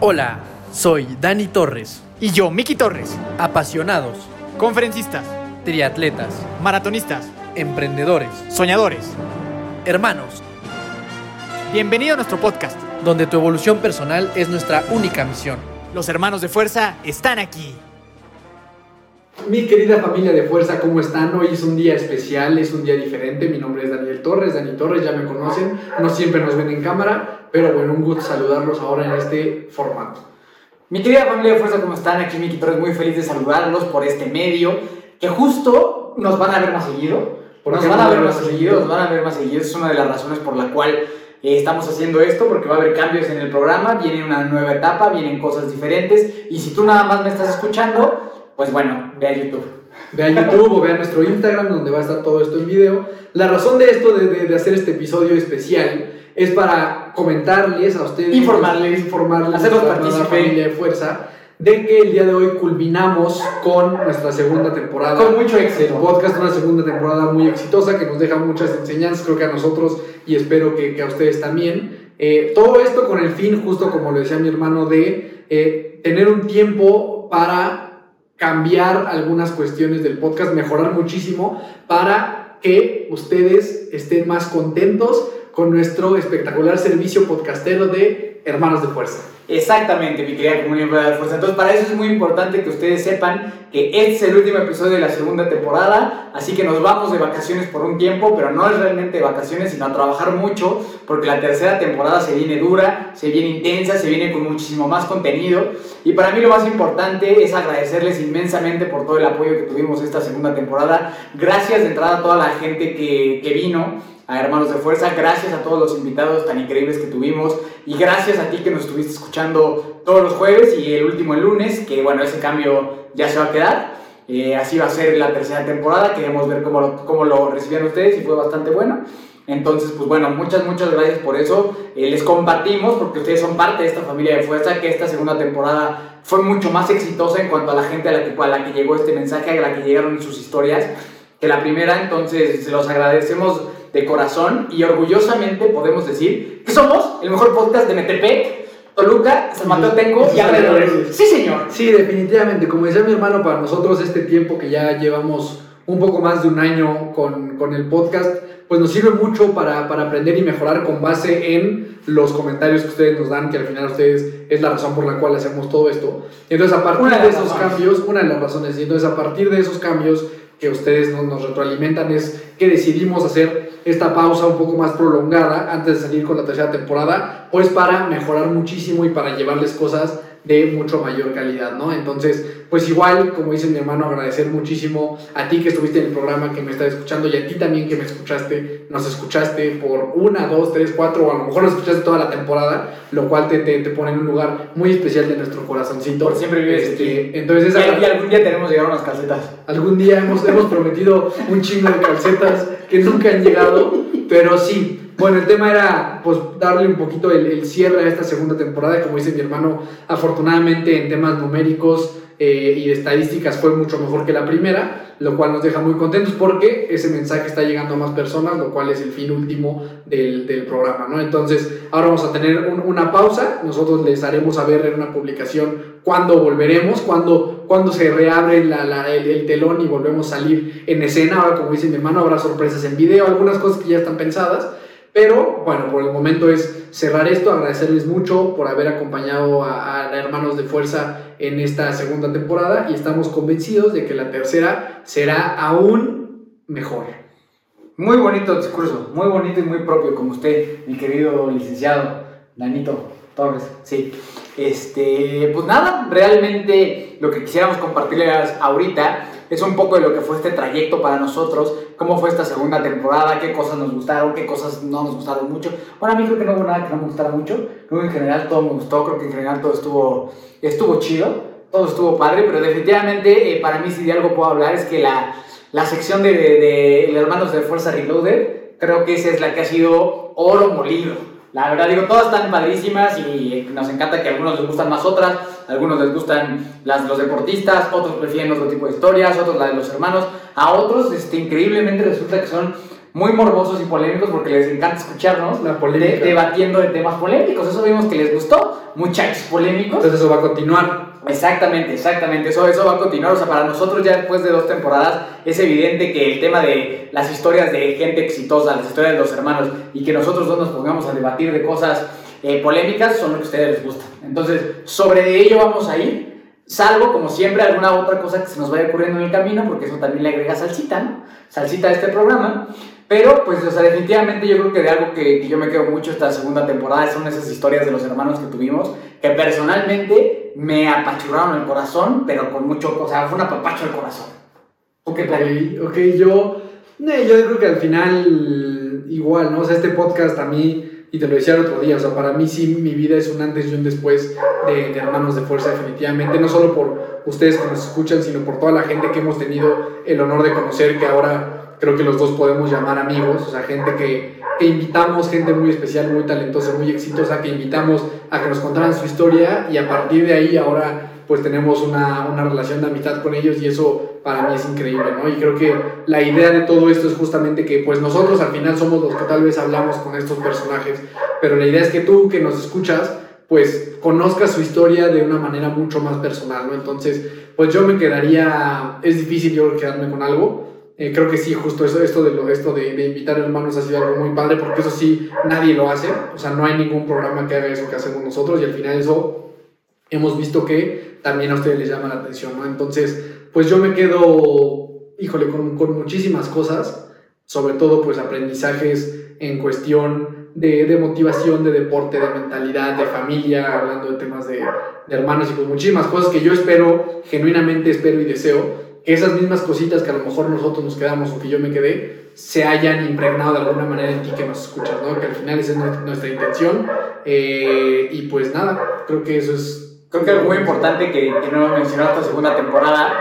Hola, soy Dani Torres. Y yo, Miki Torres. Apasionados, Conferencistas, triatletas, maratonistas, emprendedores, soñadores. hermanos, Bienvenido a nuestro podcast. donde tu evolución personal es nuestra única misión. Los hermanos de fuerza están aquí. Mi querida familia de fuerza, ¿cómo están? Hoy es un día especial, es un día diferente. Mi nombre es Daniel Torres, Dani Torres, ya me conocen. No siempre nos ven en cámara, pero bueno, un gusto saludarlos ahora en este formato. Mi querida familia de Fuerza, ¿cómo están? Aquí Miki Torres, muy feliz de saludarlos por este medio, que justo nos van a ver más seguido. ¿Por Nos van a ver más seguido? nos van a ver más seguido. Es una de las razones por la cual eh, estamos haciendo esto, porque va a haber cambios en el programa, viene una nueva etapa, vienen cosas diferentes. Y si tú nada más me estás escuchando, pues bueno, ve a YouTube. Vean YouTube o vean nuestro Instagram, donde va a estar todo esto en video. La razón de esto, de, de- de hacer este episodio especial, es para comentarles a ustedes, Informarles, informarles hacerlos de fuerza, de que el día de hoy culminamos con nuestra segunda temporada. Con mucho El éxito. podcast, una segunda temporada muy exitosa que nos deja muchas enseñanzas, creo que a nosotros y espero que, que a ustedes también. Eh, todo esto con el fin, justo como lo decía mi hermano, de eh, tener un tiempo para cambiar algunas cuestiones del podcast, mejorar muchísimo para que ustedes estén más contentos con nuestro espectacular servicio podcastero de Hermanos de Fuerza. Exactamente, mi querida comunidad de fuerza. Entonces, para eso es muy importante que ustedes sepan que este es el último episodio de la segunda temporada, así que nos vamos de vacaciones por un tiempo, pero no es realmente vacaciones, sino a trabajar mucho, porque la tercera temporada se viene dura, se viene intensa, se viene con muchísimo más contenido. Y para mí lo más importante es agradecerles inmensamente por todo el apoyo que tuvimos esta segunda temporada. Gracias de entrada a toda la gente que, que vino a Hermanos de Fuerza. Gracias a todos los invitados tan increíbles que tuvimos. Y gracias a ti que nos estuviste escuchando todos los jueves y el último el lunes, que bueno, ese cambio ya se va a quedar. Eh, así va a ser la tercera temporada. Queremos ver cómo lo, cómo lo recibieron ustedes y fue bastante bueno. Entonces, pues bueno, muchas, muchas gracias por eso. Eh, les compartimos, porque ustedes son parte de esta familia de fuerza, que esta segunda temporada fue mucho más exitosa en cuanto a la gente a la que, a la que llegó este mensaje, a la que llegaron sus historias, que la primera. Entonces, los agradecemos de corazón y orgullosamente podemos decir que somos el mejor podcast de Metepec, Toluca, San Mateo Tenco y alrededores. Sí, señor. Sí, definitivamente. Como decía mi hermano, para nosotros este tiempo que ya llevamos un poco más de un año con, con el podcast, pues nos sirve mucho para, para aprender y mejorar con base en los comentarios que ustedes nos dan, que al final ustedes es la razón por la cual hacemos todo esto. Entonces, a partir de de esos razones. cambios, una de las razones, y entonces a partir de esos cambios que ustedes nos, nos retroalimentan es que decidimos hacer esta pausa un poco más prolongada antes de salir con la tercera temporada, pues para mejorar muchísimo y para llevarles cosas de mucho mayor calidad, ¿no? Entonces, pues igual, como dice mi hermano, agradecer muchísimo a ti que estuviste en el programa, que me estás escuchando, y a ti también que me escuchaste, nos escuchaste por una, dos, tres, cuatro, o a lo mejor nos escuchaste toda la temporada, lo cual te, te, te pone en un lugar muy especial de nuestro corazoncito. Por siempre vives Este, aquí. Entonces, y algún día tenemos que llegar a unas calcetas. Algún día hemos, hemos prometido un chingo de calcetas que nunca han llegado, pero sí. Bueno, el tema era pues darle un poquito el, el cierre a esta segunda temporada. Como dice mi hermano, afortunadamente en temas numéricos eh, y de estadísticas fue mucho mejor que la primera, lo cual nos deja muy contentos porque ese mensaje está llegando a más personas, lo cual es el fin último del, del programa, ¿no? Entonces, ahora vamos a tener un- una pausa. Nosotros les haremos saber en una publicación cuándo volveremos, cuándo, cuándo se reabre la- la- el, el telón y volvemos a salir en escena. Ahora, como dice mi hermano, habrá sorpresas en video, algunas cosas que ya están pensadas. Pero bueno, por el momento es cerrar esto, agradecerles mucho por haber acompañado a, a Hermanos de Fuerza en esta segunda temporada y estamos convencidos de que la tercera será aún mejor. Muy bonito discurso, muy bonito y muy propio, como usted, mi querido licenciado Danito Torres. Sí. Este, pues nada, realmente lo que quisiéramos compartirles ahorita es un poco de lo que fue este trayecto para nosotros, cómo fue esta segunda temporada, qué cosas nos gustaron, qué cosas no nos gustaron mucho. Bueno, a mí creo que no hubo nada que no me gustara mucho, creo que en general todo me gustó, creo que en general todo estuvo, estuvo chido, todo estuvo padre, pero definitivamente eh, para mí si de algo puedo hablar es que la, la sección de, de, de Hermanos de Fuerza Reloaded, creo que esa es la que ha sido oro molido. La verdad, digo, todas están padrísimas y nos encanta que a algunos les gustan más otras, algunos les gustan las, los deportistas, otros prefieren otro tipo de historias, otros la de los hermanos, a otros, este, increíblemente resulta que son muy morbosos y polémicos porque les encanta escucharnos La de- debatiendo de temas polémicos. Eso vimos que les gustó, muchachos polémicos. Entonces eso va a continuar. Exactamente, exactamente. Eso, eso va a continuar. O sea, para nosotros ya después de dos temporadas es evidente que el tema de las historias de gente exitosa, las historias de los hermanos y que nosotros dos nos pongamos a debatir de cosas eh, polémicas son lo que a ustedes les gusta. Entonces, sobre ello vamos a ir. Salvo, como siempre, alguna otra cosa que se nos vaya ocurriendo en el camino, porque eso también le agrega salsita, ¿no? Salsita a este programa. Pero, pues, o sea, definitivamente yo creo que de algo que, yo me quedo mucho esta segunda temporada son esas historias de los hermanos que tuvimos, que personalmente me apachurraron el corazón, pero con mucho, o sea, fue un apapacho al corazón. Ok, ok, yo, eh, yo creo que al final igual, ¿no? O sea, este podcast a mí, y te lo decía el otro día, o sea, para mí sí mi vida es un antes y un después de, Hermanos de Fuerza, definitivamente, no solo por ustedes que nos escuchan, sino por toda la gente que hemos tenido el honor de conocer, que ahora creo que los dos podemos llamar amigos, o sea, gente que, que invitamos, gente muy especial, muy talentosa, muy exitosa, que invitamos a que nos contaran su historia y a partir de ahí ahora pues tenemos una, una relación de amistad con ellos y eso para mí es increíble, ¿no? Y creo que la idea de todo esto es justamente que pues nosotros al final somos los que tal vez hablamos con estos personajes, pero la idea es que tú que nos escuchas pues conozcas su historia de una manera mucho más personal, ¿no? Entonces, pues yo me quedaría, es difícil yo quedarme con algo, eh, creo que sí, justo eso, esto, de, lo, esto de, de invitar hermanos ha sido algo muy padre, porque eso sí, nadie lo hace, o sea, no hay ningún programa que haga eso que hacemos nosotros y al final eso hemos visto que también a ustedes les llama la atención, ¿no? Entonces, pues yo me quedo, híjole, con, con muchísimas cosas, sobre todo pues aprendizajes en cuestión de, de, motivación, de deporte, de mentalidad, de familia, hablando de temas de, de hermanos y pues muchísimas cosas que yo espero, genuinamente espero y deseo, esas mismas cositas que a lo mejor nosotros nos quedamos o que yo me quedé, se hayan impregnado de alguna manera en ti que nos escuchas, ¿no? Que al final esa es nuestra intención. Eh, y pues nada, creo que eso es Creo que algo muy importante que, que no hemos mencionado esta segunda temporada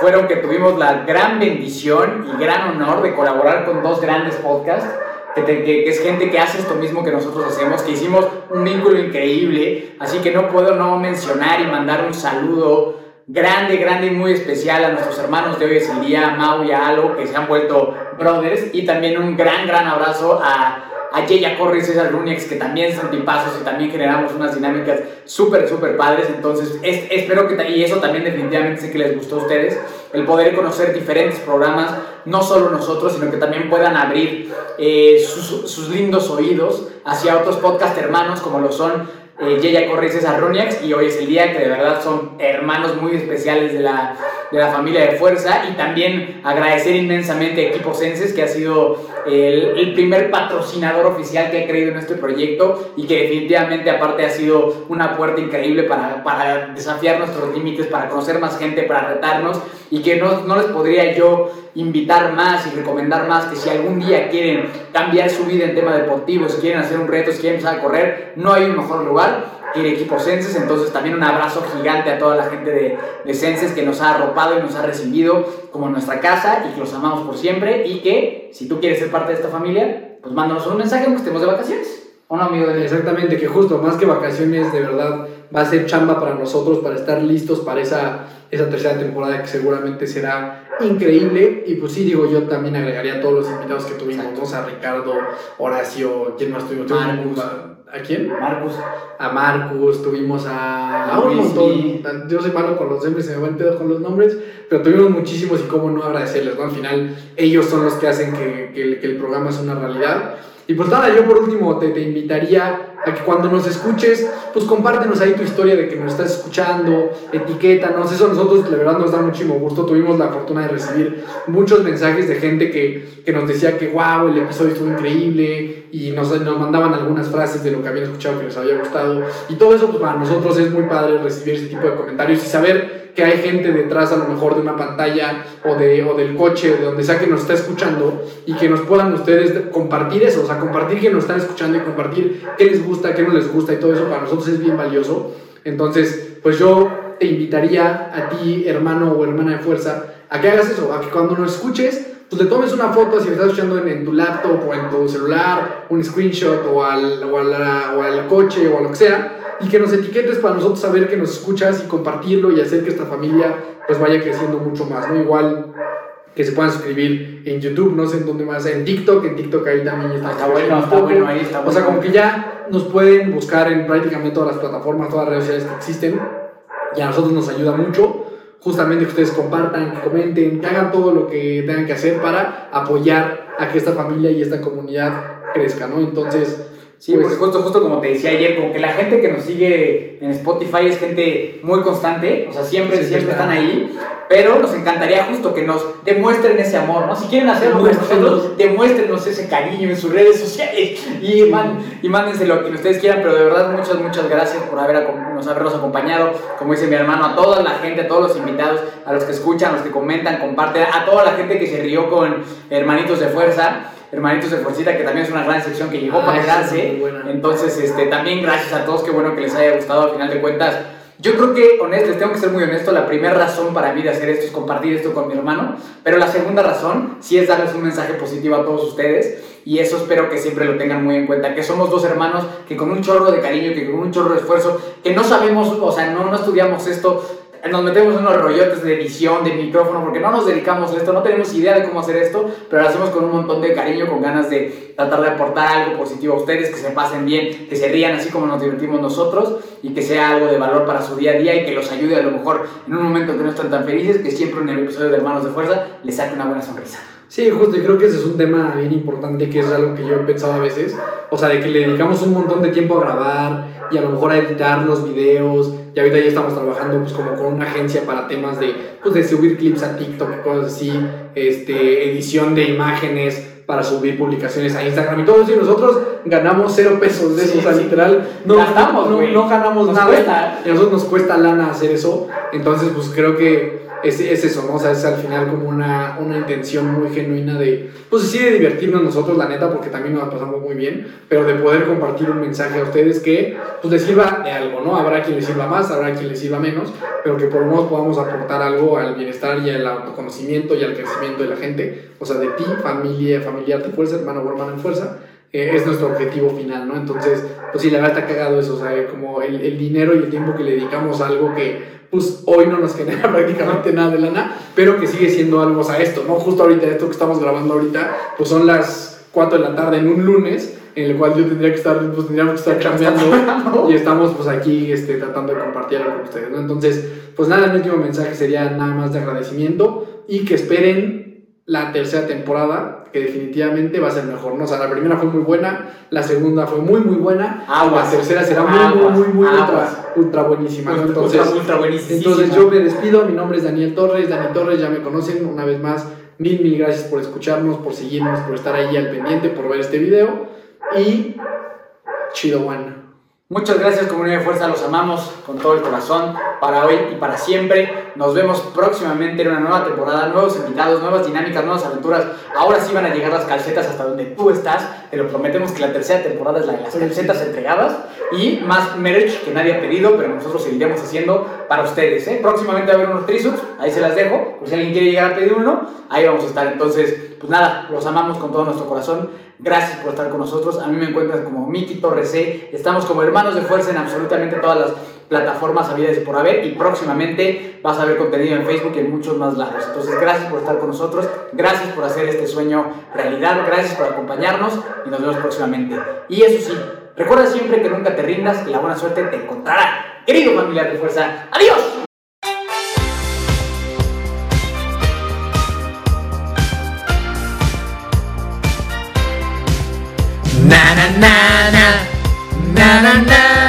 fueron que tuvimos la gran bendición y gran honor de colaborar con dos grandes podcasts, que, te, que, que, es gente que hace esto mismo que nosotros hacemos, que hicimos un vínculo increíble, así que no puedo no mencionar y mandar un saludo grande, grande y muy especial a nuestros hermanos de hoy es el día, Mau y a Alo, que se han vuelto brothers, y también un gran, gran abrazo a a Yeya Corris, César Runiex, que también son tipazos y también generamos unas dinámicas súper, súper padres. Entonces, es, espero que, y eso también definitivamente sé que les gustó a ustedes, el poder conocer diferentes programas, no solo nosotros, sino que también puedan abrir eh, sus, sus, lindos oídos hacia otros podcast hermanos como lo son eh, Yeya Corris, César Runiex, y hoy es el día que de verdad son hermanos muy especiales de la, de la familia de Fuerza. Y también agradecer inmensamente a Equipo Senses, que ha sido el, el, primer patrocinador oficial que ha creído en este proyecto y que definitivamente aparte ha sido una puerta increíble para, para desafiar nuestros límites, para conocer más gente, para retarnos y que no, no les podría yo invitar más y recomendar más que si algún día quieren cambiar su vida en tema deportivo, si quieren hacer un reto, si quieren empezar a correr, no hay un mejor lugar que el equipo Senses, entonces también un abrazo gigante a toda la gente de, de Senses que nos ha arropado y nos ha recibido como nuestra casa y que los amamos por siempre y que si tú quieres ser parte de esta familia, pues mándanos un mensaje aunque estemos de vacaciones. ¿O no, amigo? Exactamente, que justo, más que vacaciones, de verdad, va a ser chamba para nosotros, para estar listos para esa, esa tercera temporada que seguramente será increíble. Y pues sí, digo, yo también agregaría a todos los invitados que tuvimos, ¿no? O sea, Ricardo, Horacio, ¿quién más tuvimos? Marcus. ¿A quién? Marcus. A Marcus, tuvimos a, a un montón. Yo soy malo con los nombres, se me va el pedo con los nombres, pero tuvimos muchísimos y cómo no agradecerles, ¿no? Al final, ellos son los que hacen que, que, que el programa es una realidad. Y pues nada, yo por último te, te, invitaría a que cuando nos escuches, pues compártenos ahí tu historia de que nos estás escuchando, etiquétanos, eso a nosotros la verdad nos da muchísimo gusto, tuvimos la fortuna de recibir muchos mensajes de gente que, que nos decía que wow, el episodio estuvo increíble y nos, nos mandaban algunas frases de lo que habían escuchado que les había gustado. Y todo eso pues para nosotros es muy padre recibir ese tipo de comentarios y saber que hay gente detrás a lo mejor de una pantalla o, de, o del coche, de donde sea que nos está escuchando y que nos puedan ustedes compartir eso, sea, compartir que nos están escuchando y compartir qué les gusta, qué no les gusta y todo eso para nosotros es bien valioso. Entonces, pues yo te invitaría a ti, hermano o hermana de fuerza, a que hagas eso, a que cuando nos escuches, pues le tomes una foto si me estás escuchando en, en, tu laptop o en tu celular, un screenshot o al, o, al, o al coche o a lo que sea, y que nos etiquetes para nosotros saber que nos escuchas y compartirlo y hacer que esta familia pues vaya creciendo mucho más, ¿no? Igual que se puedan suscribir en YouTube, no sé en dónde más, en TikTok, en TikTok ahí también está. Está bueno, está bueno, ahí está O sea, como que ya nos pueden buscar en prácticamente todas las plataformas, todas las redes sociales que existen, y a nosotros nos ayuda mucho justamente que ustedes compartan, que comenten, que hagan todo lo que tengan que hacer para apoyar a que esta familia y esta comunidad crezca, ¿no? Entonces, Sí, pues, porque justo, justo como te decía ayer, como que la gente que nos sigue en Spotify es gente muy constante, o sea, siempre, Sí, siempre está. están ahí, pero nos encantaría justo que nos demuestren ese amor, ¿no? Si quieren hacerlo con Demuéstrenos. nosotros, demuéstrenos ese cariño en sus redes sociales y, man- y mándenselo a quien ustedes quieran, pero de verdad muchas, muchas gracias por haber, nos habernos acompañado, como dice mi hermano, a toda la gente, a todos los invitados, a los que escuchan, a los que comentan, comparten, a toda la gente que se rió con Hermanitos de Fuerza. Hermanitos de Fuercita, que también es una gran sección que llegó Ah, para es quedarse. muy buena. Entonces, este, también gracias a todos, qué bueno que les haya gustado al final de cuentas. Yo creo que, honesto, les tengo que ser muy honesto, la primera razón para mí de hacer esto es compartir esto con mi hermano, pero la segunda razón sí es darles un mensaje positivo a todos ustedes y eso espero que siempre lo tengan muy en cuenta, que somos dos hermanos que con un chorro de cariño, que con un chorro de esfuerzo, que no sabemos, o sea, no, no estudiamos esto, nos metemos unos rollotes de edición, de micrófono, porque no nos dedicamos a esto, no tenemos idea de cómo hacer esto, pero lo hacemos con un montón de cariño, con ganas de tratar de aportar algo positivo a ustedes, que se pasen bien, que se rían así como nos divertimos nosotros y que sea algo de valor para su día a día y que los ayude a lo mejor en un momento que no están tan felices, que siempre el episodio de Hermanos de Fuerza les saque una buena sonrisa. Sí, justo, y creo que ese es un tema bien importante, que es algo que yo he pensado a veces, o sea, de que le dedicamos un montón de tiempo a grabar y a lo mejor a editar los videos, y ahorita ya estamos trabajando pues como con una agencia para temas de, pues, de subir clips a TikTok, cosas así, este, edición de imágenes para subir publicaciones a Instagram y todo eso, y nosotros ganamos cero pesos de eso, Sí, o sea, sí. literal, no, Gastamos, no, ganamos Nos nada, cuesta. y a nosotros nos cuesta lana hacer eso, entonces pues creo que es, es eso, ¿no? O sea, es al final como una, una intención muy genuina de, pues sí, de divertirnos nosotros, la neta, porque también nos la pasamos muy bien, pero de poder compartir un mensaje a ustedes que, pues les sirva de algo, ¿no? Habrá quien les sirva más, habrá quien les sirva menos, pero que por lo menos podamos aportar algo al bienestar y al autoconocimiento y al crecimiento de la gente, o sea, de ti, familia, familiar de fuerza, hermano o hermana en fuerza, eh, es nuestro objetivo final, ¿no? Entonces, pues sí, la verdad está cagado eso, o sea, como el, el dinero y el tiempo que le dedicamos a algo que, pues hoy no nos genera prácticamente nada de lana, pero que sigue siendo algo, o sea, esto, ¿no? Justo ahorita, esto que estamos grabando ahorita, pues son las 4 de la tarde en un lunes, en el cual yo tendría que estar, pues tendríamos que estar cambiando y estamos pues aquí este, tratando de compartir algo con ustedes, ¿no? Entonces, pues nada, el último mensaje sería nada más de agradecimiento y que esperen la tercera temporada, que definitivamente va a ser mejor, ¿no? O sea, la primera fue muy buena, la segunda fue muy, muy buena, Aguas. la tercera será muy, Aguas. muy, muy, ultra, Aguas. ultra buenísima, ¿no? Ultra, Entonces, ultra, ultra entonces yo me despido, mi nombre es Daniel Torres, Dani Torres, ya me conocen una vez más, mil, mil gracias por escucharnos, por seguirnos, por estar ahí al pendiente, por ver este video y chido one. Muchas gracias comunidad de fuerza, los amamos con todo el corazón para hoy y para siempre. Nos vemos próximamente en una nueva temporada, nuevos invitados, nuevas dinámicas, nuevas aventuras. Ahora sí van a llegar las calcetas hasta donde tú estás. Te lo prometemos que la tercera temporada es la de las calcetas entregadas y más merch que nadie ha pedido, pero nosotros seguiremos haciendo para ustedes. ¿eh? Próximamente va a haber unos trisups, ahí se las dejo. Por si alguien quiere llegar a pedir uno, ahí vamos a estar. Entonces, pues nada, los amamos con todo nuestro corazón. Gracias por estar con nosotros. A mí me encuentran como Miki Torres C. Estamos como hermanos de fuerza en absolutamente todas las plataformas habidas por haber. Y próximamente vas a ver contenido en Facebook y en muchos más lados. Entonces, gracias por estar con nosotros. Gracias por hacer este sueño realidad. Gracias por acompañarnos y nos vemos próximamente. Y eso sí, recuerda siempre que nunca te rindas, que la buena suerte te encontrará. Querido familiar de fuerza, adiós. Na na. Na na na